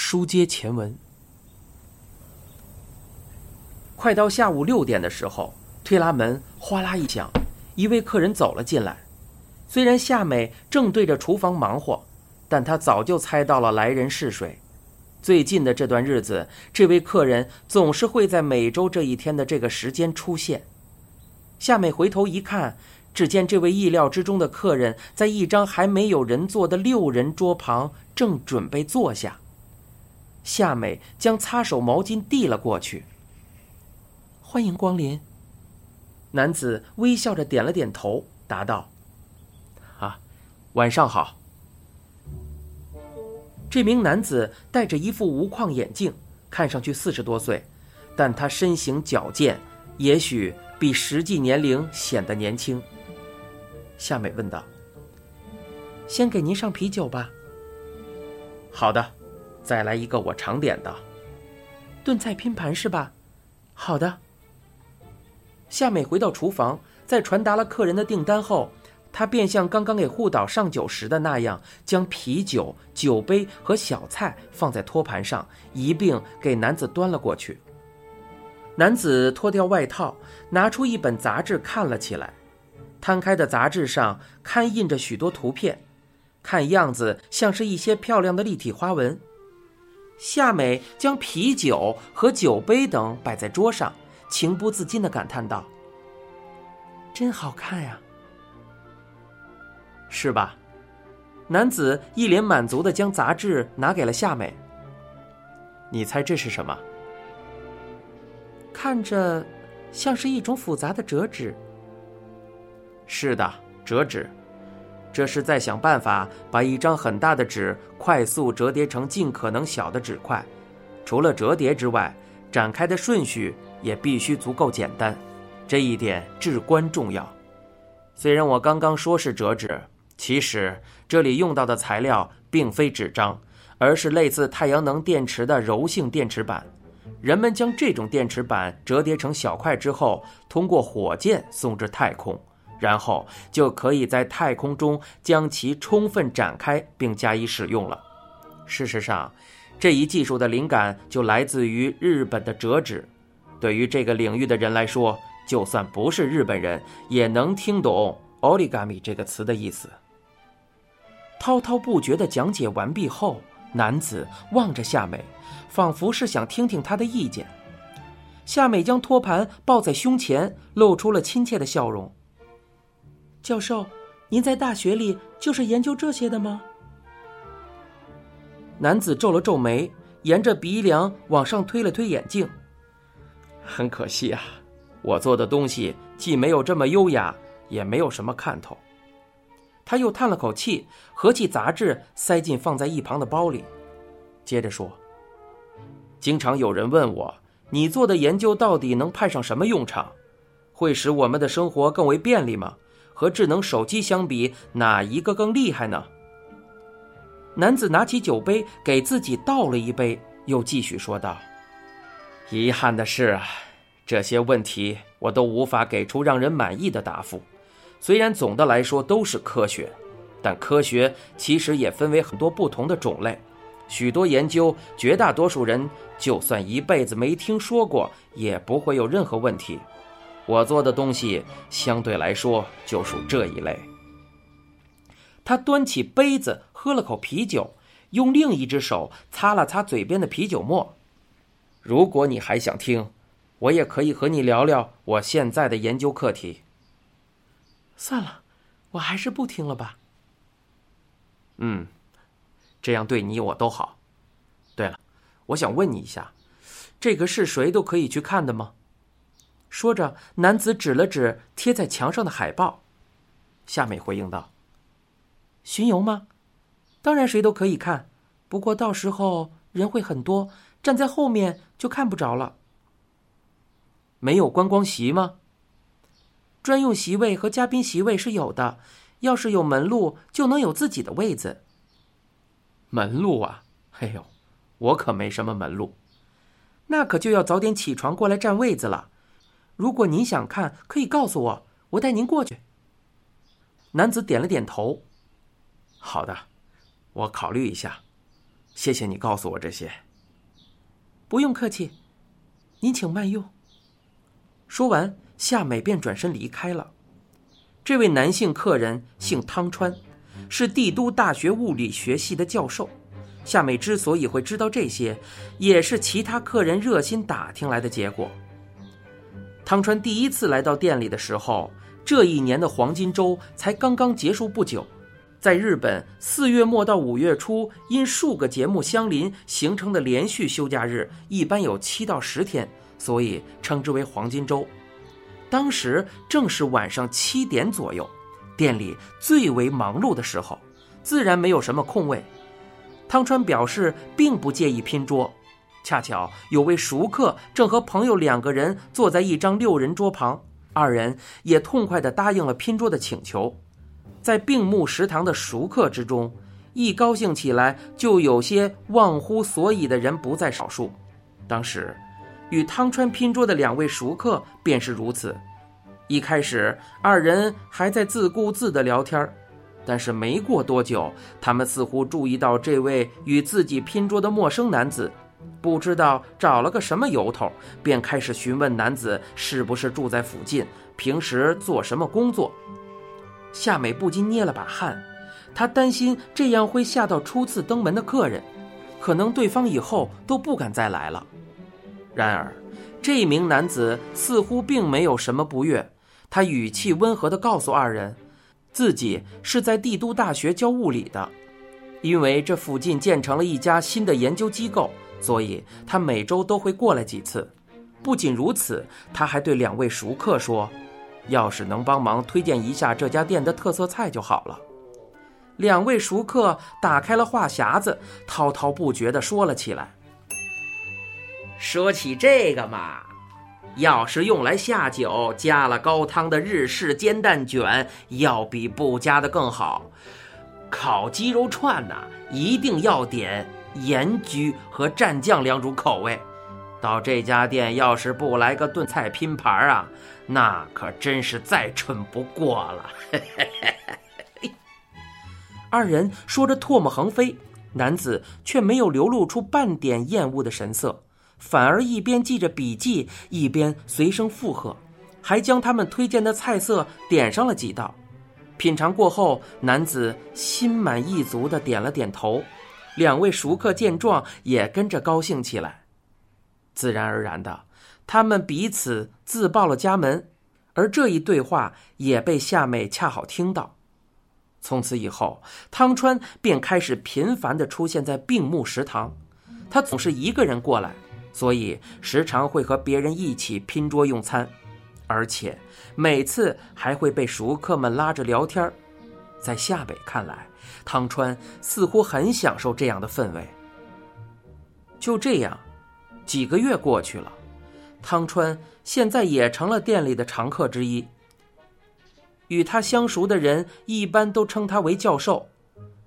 书接前文。快到下午六点的时候，推拉门哗啦一响，一位客人走了进来。虽然夏美正对着厨房忙活，但她早就猜到了来人是谁。最近的这段日子，这位客人总是会在每周这一天的这个时间出现。夏美回头一看，只见这位意料之中的客人在一张还没有人坐的六人桌旁，正准备坐下。夏美将擦手毛巾递了过去。欢迎光临。男子微笑着点了点头，答道：“啊，晚上好。”这名男子戴着一副无框眼镜，看上去四十多岁，但他身形矫健，也许比实际年龄显得年轻。夏美问道：“先给您上啤酒吧。”“好的，再来一个我常点的。”“炖菜拼盘是吧？”“好的。”夏美回到厨房，在传达了客人的订单后，她便像刚刚给护导上酒时的那样，将啤酒、酒杯和小菜放在托盘上，一并给男子端了过去。男子脱掉外套，拿出一本杂志看了起来。摊开的杂志上刊印着许多图片，看样子像是一些漂亮的立体花纹。夏美将啤酒和酒杯等摆在桌上。情不自禁的感叹道：“真好看呀，是吧？”男子一脸满足的将杂志拿给了夏美。你猜这是什么？看着像是一种复杂的折纸。是的，折纸，这是在想办法把一张很大的纸快速折叠成尽可能小的纸块。除了折叠之外，展开的顺序。也必须足够简单，这一点至关重要。虽然我刚刚说是折纸，其实这里用到的材料并非纸张，而是类似太阳能电池的柔性电池板。人们将这种电池板折叠成小块之后，通过火箭送至太空，然后就可以在太空中将其充分展开并加以使用了。事实上，这一技术的灵感就来自于日本的折纸。对于这个领域的人来说，就算不是日本人，也能听懂 “origami” 这个词的意思。滔滔不绝的讲解完毕后，男子望着夏美，仿佛是想听听她的意见。夏美将托盘抱在胸前，露出了亲切的笑容。教授，您在大学里就是研究这些的吗？男子皱了皱眉，沿着鼻梁往上推了推眼镜。很可惜啊，我做的东西既没有这么优雅，也没有什么看头。他又叹了口气，合起杂志，塞进放在一旁的包里，接着说：“经常有人问我，你做的研究到底能派上什么用场？会使我们的生活更为便利吗？和智能手机相比，哪一个更厉害呢？”男子拿起酒杯，给自己倒了一杯，又继续说道。遗憾的是，这些问题我都无法给出让人满意的答复。虽然总的来说都是科学，但科学其实也分为很多不同的种类。许多研究，绝大多数人就算一辈子没听说过，也不会有任何问题。我做的东西相对来说就属这一类。他端起杯子喝了口啤酒，用另一只手擦了擦嘴边的啤酒沫。如果你还想听，我也可以和你聊聊我现在的研究课题。算了，我还是不听了吧。嗯，这样对你我都好。对了，我想问你一下，这个是谁都可以去看的吗？说着，男子指了指贴在墙上的海报。夏美回应道：“巡游吗？当然谁都可以看，不过到时候人会很多。”站在后面就看不着了。没有观光席吗？专用席位和嘉宾席位是有的，要是有门路，就能有自己的位子。门路啊，哎呦，我可没什么门路，那可就要早点起床过来占位子了。如果您想看，可以告诉我，我带您过去。男子点了点头。好的，我考虑一下。谢谢你告诉我这些。不用客气，您请慢用。说完，夏美便转身离开了。这位男性客人姓汤川，是帝都大学物理学系的教授。夏美之所以会知道这些，也是其他客人热心打听来的结果。汤川第一次来到店里的时候，这一年的黄金周才刚刚结束不久。在日本，四月末到五月初，因数个节目相邻形成的连续休假日，一般有七到十天，所以称之为黄金周。当时正是晚上七点左右，店里最为忙碌的时候，自然没有什么空位。汤川表示并不介意拼桌，恰巧有位熟客正和朋友两个人坐在一张六人桌旁，二人也痛快地答应了拼桌的请求。在病木食堂的熟客之中，一高兴起来就有些忘乎所以的人不在少数。当时。与汤川拼桌的两位熟客便是如此。一开始，二人还在自顾自地聊天但是没过多久，他们似乎注意到这位与自己拼桌的陌生男子，不知道找了个什么由头，便开始询问男子是不是住在附近，平时做什么工作。夏美不禁捏了把汗，她担心这样会吓到初次登门的客人，可能对方以后都不敢再来了。然而，这名男子似乎并没有什么不悦。他语气温和地告诉二人，自己是在帝都大学教物理的，因为这附近建成了一家新的研究机构，所以他每周都会过来几次。不仅如此，他还对两位熟客说：“要是能帮忙推荐一下这家店的特色菜就好了。”两位熟客打开了话匣子，滔滔不绝地说了起来。说起这个嘛，要是用来下酒，加了高汤的日式煎蛋卷，要比不加的更好。烤鸡肉串呢，一定要点盐焗和蘸酱两种口味。到这家店，要是不来个炖菜拼盘啊，那可真是再蠢不过了。二人说着唾沫横飞，男子却没有流露出半点厌恶的神色。反而一边记着笔记，一边随声附和，还将他们推荐的菜色点上了几道。品尝过后，男子心满意足地点了点头。两位熟客见状，也跟着高兴起来。自然而然的，他们彼此自报了家门，而这一对话也被夏美恰好听到。从此以后，汤川便开始频繁地出现在病木食堂，他总是一个人过来。所以时常会和别人一起拼桌用餐，而且每次还会被熟客们拉着聊天在夏北看来，汤川似乎很享受这样的氛围。就这样，几个月过去了，汤川现在也成了店里的常客之一。与他相熟的人一般都称他为教授，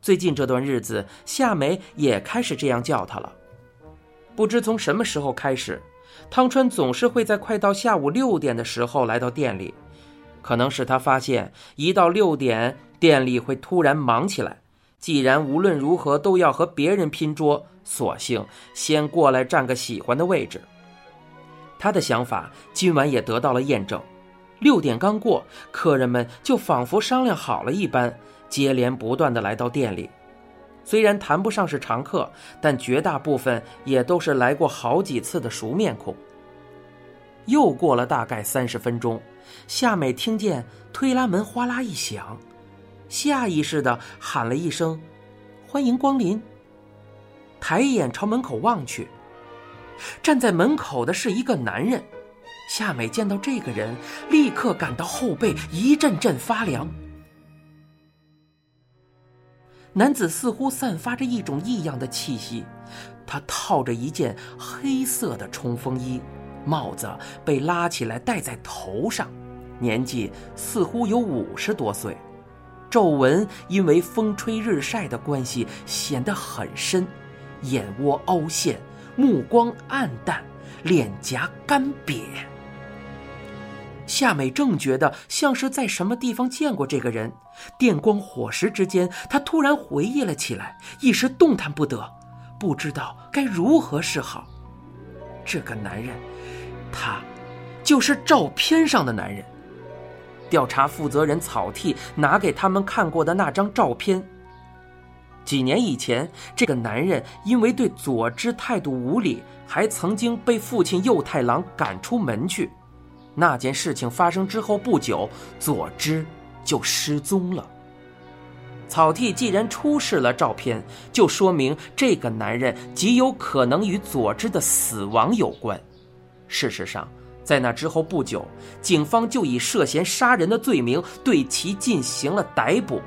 最近这段日子，夏美也开始这样叫他了。不知从什么时候开始，汤川总是会在快到下午六点的时候来到店里。可能是他发现一到六点，店里会突然忙起来。既然无论如何都要和别人拼桌，索性先过来占个喜欢的位置。他的想法今晚也得到了验证。六点刚过，客人们就仿佛商量好了一般，接连不断的来到店里。虽然谈不上是常客，但绝大部分也都是来过好几次的熟面孔。又过了大概三十分钟，夏美听见推拉门哗啦一响，下意识的喊了一声：“欢迎光临。”抬眼朝门口望去，站在门口的是一个男人。夏美见到这个人，立刻感到后背一阵阵发凉。男子似乎散发着一种异样的气息，他套着一件黑色的冲锋衣，帽子被拉起来戴在头上，年纪似乎有五十多岁，皱纹因为风吹日晒的关系显得很深，眼窝凹陷，目光暗淡，脸颊干瘪。夏美正觉得像是在什么地方见过这个人，电光火石之间，她突然回忆了起来，一时动弹不得。不知道该如何是好。这个男人，他，就是照片上的男人。调查负责人草剃拿给他们看过的那张照片。几年以前，这个男人因为对佐之态度无礼，还曾经被父亲右太郎赶出门去。那件事情发生之后不久，佐之就失踪了。草剃既然出示了照片，就说明这个男人极有可能与佐之的死亡有关。事实上，在那之后不久，警方就以涉嫌杀人的罪名对其进行了逮捕。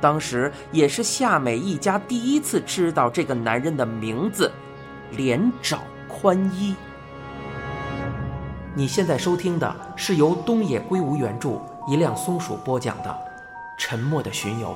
当时也是夏美一家第一次知道这个男人的名字——连沼宽一。你现在收听的是由东野圭吾原著、一辆松鼠播讲的《沉默的巡游》。